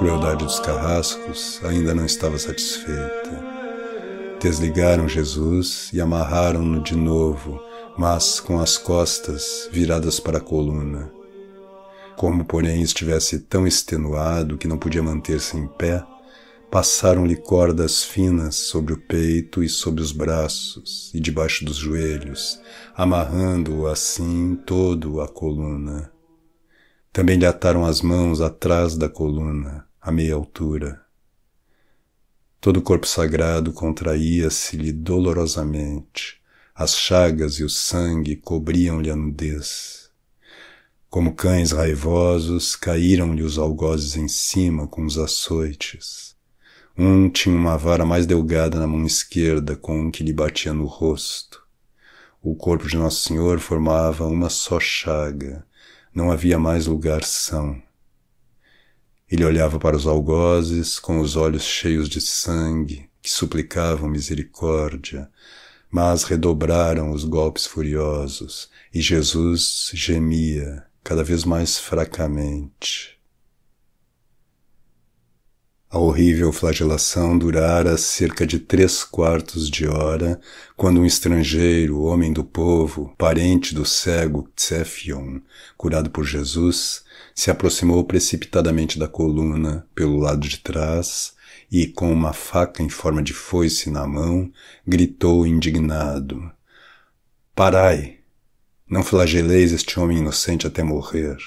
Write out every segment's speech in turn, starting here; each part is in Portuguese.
crueldade dos carrascos ainda não estava satisfeita. Desligaram Jesus e amarraram-no de novo, mas com as costas viradas para a coluna. Como, porém, estivesse tão extenuado que não podia manter-se em pé, passaram-lhe cordas finas sobre o peito e sobre os braços e debaixo dos joelhos, amarrando-o assim todo a coluna. Também lhe ataram as mãos atrás da coluna, a meia altura. Todo o corpo sagrado contraía-se-lhe dolorosamente, as chagas e o sangue cobriam-lhe a nudez. Como cães raivosos, caíram-lhe os algozes em cima com os açoites. Um tinha uma vara mais delgada na mão esquerda com um que lhe batia no rosto. O corpo de Nosso Senhor formava uma só chaga, não havia mais lugar são. Ele olhava para os algozes com os olhos cheios de sangue, que suplicavam misericórdia, mas redobraram os golpes furiosos, e Jesus gemia cada vez mais fracamente. A horrível flagelação durara cerca de três quartos de hora, quando um estrangeiro, homem do povo, parente do cego Tsefion, curado por Jesus, se aproximou precipitadamente da coluna pelo lado de trás e, com uma faca em forma de foice na mão, gritou indignado: Parai! Não flageleis este homem inocente até morrer.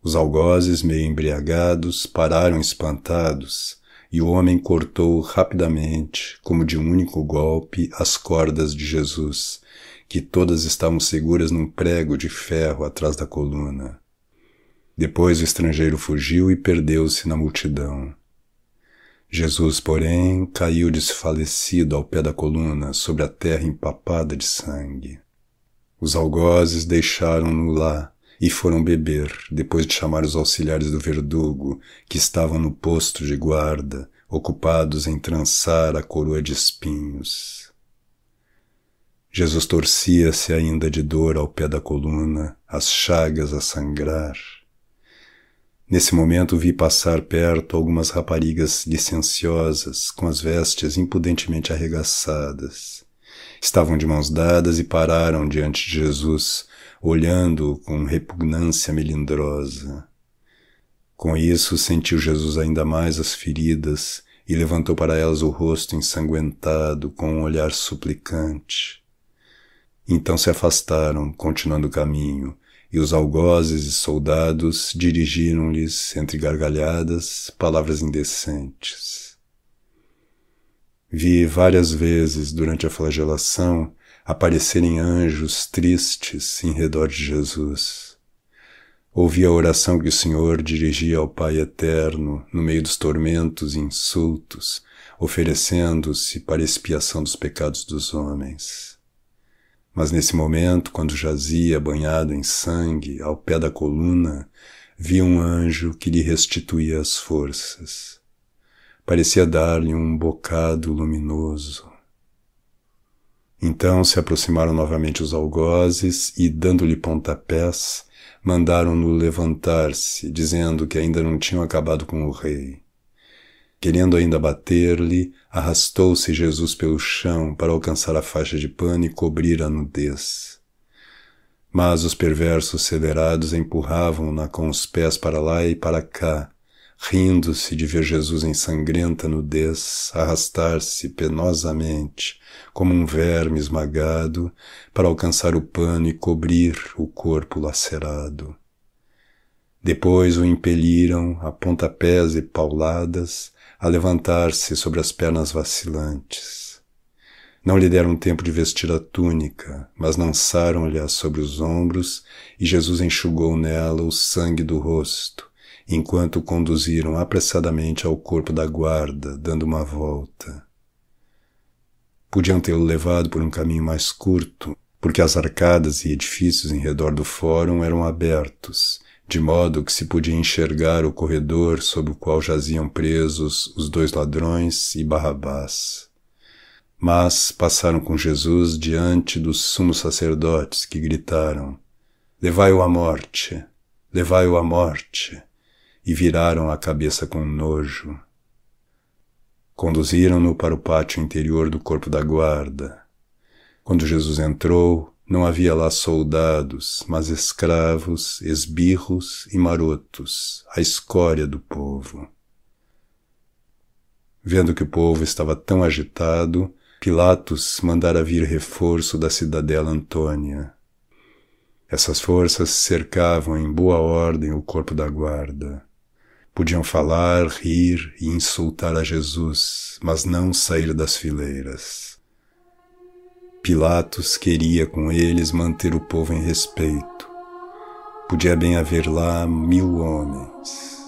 Os algozes, meio embriagados, pararam espantados, e o homem cortou rapidamente, como de um único golpe, as cordas de Jesus, que todas estavam seguras num prego de ferro atrás da coluna. Depois o estrangeiro fugiu e perdeu-se na multidão. Jesus, porém, caiu desfalecido ao pé da coluna, sobre a terra empapada de sangue. Os algozes deixaram-no lá, e foram beber, depois de chamar os auxiliares do verdugo, que estavam no posto de guarda, ocupados em trançar a coroa de espinhos. Jesus torcia-se ainda de dor ao pé da coluna, as chagas a sangrar. Nesse momento vi passar perto algumas raparigas licenciosas, com as vestes impudentemente arregaçadas. Estavam de mãos dadas e pararam diante de Jesus, olhando-o com repugnância melindrosa. Com isso sentiu Jesus ainda mais as feridas e levantou para elas o rosto ensanguentado com um olhar suplicante. Então se afastaram, continuando o caminho, e os algozes e soldados dirigiram-lhes, entre gargalhadas, palavras indecentes. Vi várias vezes durante a flagelação aparecerem anjos tristes em redor de Jesus. Ouvi a oração que o Senhor dirigia ao Pai Eterno no meio dos tormentos e insultos, oferecendo-se para expiação dos pecados dos homens. Mas nesse momento, quando jazia banhado em sangue ao pé da coluna, vi um anjo que lhe restituía as forças. Parecia dar-lhe um bocado luminoso. Então se aproximaram novamente os algozes e, dando-lhe pontapés, mandaram-no levantar-se, dizendo que ainda não tinham acabado com o rei. Querendo ainda bater-lhe, arrastou-se Jesus pelo chão para alcançar a faixa de pano e cobrir a nudez. Mas os perversos celerados empurravam-na com os pés para lá e para cá, rindo-se de ver Jesus em sangrenta nudez arrastar-se penosamente, como um verme esmagado, para alcançar o pano e cobrir o corpo lacerado. Depois o impeliram, a pontapés e pauladas, a levantar-se sobre as pernas vacilantes. Não lhe deram tempo de vestir a túnica, mas lançaram-lhe sobre os ombros, e Jesus enxugou nela o sangue do rosto, enquanto o conduziram apressadamente ao corpo da guarda, dando uma volta. Podiam tê-lo levado por um caminho mais curto, porque as arcadas e edifícios em redor do fórum eram abertos, de modo que se podia enxergar o corredor sob o qual jaziam presos os dois ladrões e Barrabás. Mas passaram com Jesus diante dos sumos sacerdotes que gritaram: Levai-o à morte! Levai-o à morte! e viraram a cabeça com nojo. Conduziram-no para o pátio interior do corpo da guarda. Quando Jesus entrou, não havia lá soldados, mas escravos, esbirros e marotos, a escória do povo. Vendo que o povo estava tão agitado, Pilatos mandara vir reforço da cidadela Antônia. Essas forças cercavam em boa ordem o corpo da guarda. Podiam falar, rir e insultar a Jesus, mas não sair das fileiras. Pilatos queria com eles manter o povo em respeito. Podia bem haver lá mil homens.